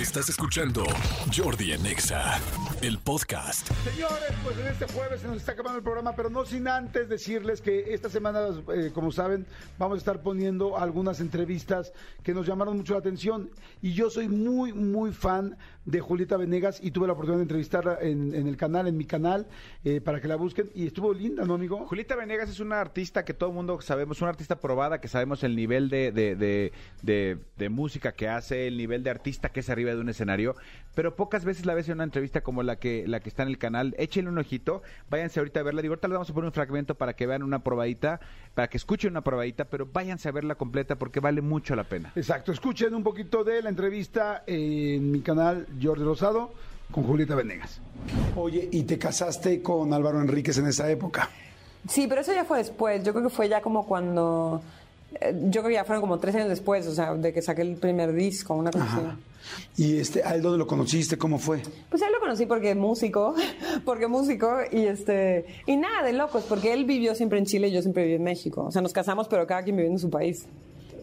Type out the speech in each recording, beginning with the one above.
Estás escuchando Jordi en Exa, el podcast. Señores, pues en este jueves se nos está acabando el programa, pero no sin antes decirles que esta semana, eh, como saben, vamos a estar poniendo algunas entrevistas que nos llamaron mucho la atención. Y yo soy muy, muy fan de Julieta Venegas y tuve la oportunidad de entrevistarla en, en el canal, en mi canal, eh, para que la busquen. Y estuvo linda, ¿no, amigo? Julieta Venegas es una artista que todo el mundo sabemos, una artista probada, que sabemos el nivel de, de, de, de- de música que hace, el nivel de artista que es arriba de un escenario, pero pocas veces la ves en una entrevista como la que, la que está en el canal. Échenle un ojito, váyanse ahorita a verla. Digo, ahorita les vamos a poner un fragmento para que vean una probadita, para que escuchen una probadita, pero váyanse a verla completa porque vale mucho la pena. Exacto, escuchen un poquito de la entrevista en mi canal Jordi Rosado con Julieta Venegas. Oye, ¿y te casaste con Álvaro Enríquez en esa época? Sí, pero eso ya fue después. Yo creo que fue ya como cuando. Eh, Yo creo que ya fueron como tres años después, o sea, de que saqué el primer disco, una cosa así. ¿Y este, a él dónde lo conociste? ¿Cómo fue? Pues él lo conocí porque músico, porque músico, y este. Y nada de locos, porque él vivió siempre en Chile y yo siempre viví en México. O sea, nos casamos, pero cada quien viviendo en su país.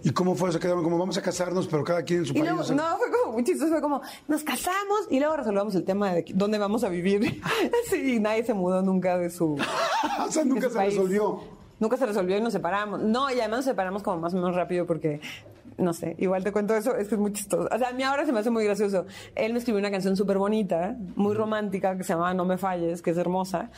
¿Y cómo fue? Se quedaron como vamos a casarnos, pero cada quien en su Y país. luego, o sea, no, fue como muy chistoso, fue como, nos casamos y luego resolvamos el tema de dónde vamos a vivir. sí, nadie se mudó nunca de su. o sea, nunca se país. resolvió. Nunca se resolvió y nos separamos. No, y además nos separamos como más o menos rápido porque, no sé, igual te cuento eso, es que es muy chistoso. O sea, a mí ahora se me hace muy gracioso. Él me escribió una canción súper bonita, muy romántica, que se llama No me falles, que es hermosa.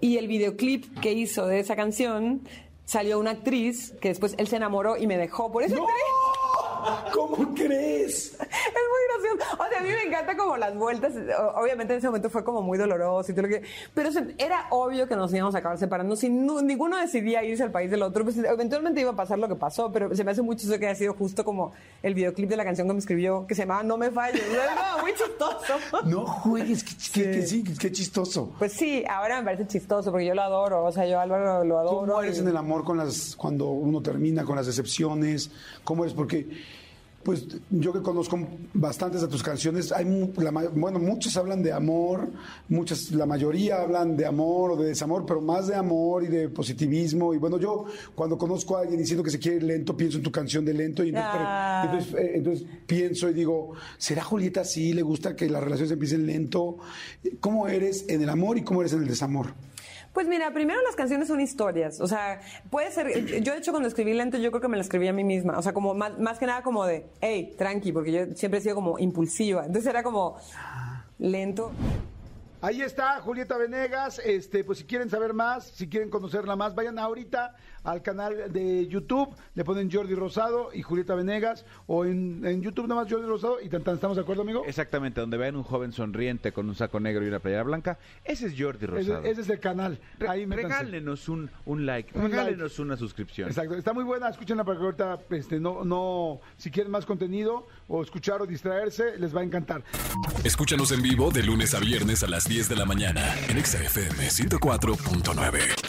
Y el videoclip que hizo de esa canción salió una actriz que después él se enamoró y me dejó por esa ¡No! actriz. ¿Cómo crees? Es gracioso. O sea, a mí me encanta como las vueltas. Obviamente en ese momento fue como muy doloroso y todo lo que. Pero era obvio que nos íbamos a acabar separando. Si ninguno decidía irse al país del otro, pues eventualmente iba a pasar lo que pasó. Pero se me hace muy chistoso que haya sido justo como el videoclip de la canción que me escribió, que se llamaba No me falles. No, muy chistoso. No juegues, qué, sí, qué chistoso. Pues sí, ahora me parece chistoso porque yo lo adoro. O sea, yo Álvaro lo adoro. ¿Cómo eres y- en el amor con las cuando uno termina con las decepciones? ¿Cómo eres? Porque pues yo que conozco bastantes de tus canciones, hay la bueno, muchas hablan de amor, muchas la mayoría hablan de amor o de desamor, pero más de amor y de positivismo y bueno, yo cuando conozco a alguien diciendo que se quiere ir lento, pienso en tu canción de lento y entonces, Ah. entonces, eh, entonces pienso y digo, ¿será Julieta así? ¿Le gusta que las relaciones empiecen lento? ¿Cómo eres en el amor y cómo eres en el desamor? Pues mira, primero las canciones son historias, o sea, puede ser, yo de hecho cuando escribí lento yo creo que me la escribí a mí misma, o sea, como más, más que nada como de, hey, tranqui, porque yo siempre he sido como impulsiva, entonces era como lento. Ahí está Julieta Venegas, este, pues si quieren saber más, si quieren conocerla más, vayan ahorita al canal de YouTube, le ponen Jordi Rosado y Julieta Venegas, o en, en YouTube nada más Jordi Rosado y tan, tan, ¿estamos de acuerdo, amigo? Exactamente, donde vean un joven sonriente con un saco negro y una playera blanca, ese es Jordi Rosado. ese es el canal. Re- Ahí regálenos un, un like, Un regálenos una suscripción. Exacto, está muy buena, escúchenla para que ahorita, este, no, no, si quieren más contenido o escuchar o distraerse, les va a encantar. Escúchanos en vivo de lunes a viernes a las 10 de la mañana en Exa FM 104.9.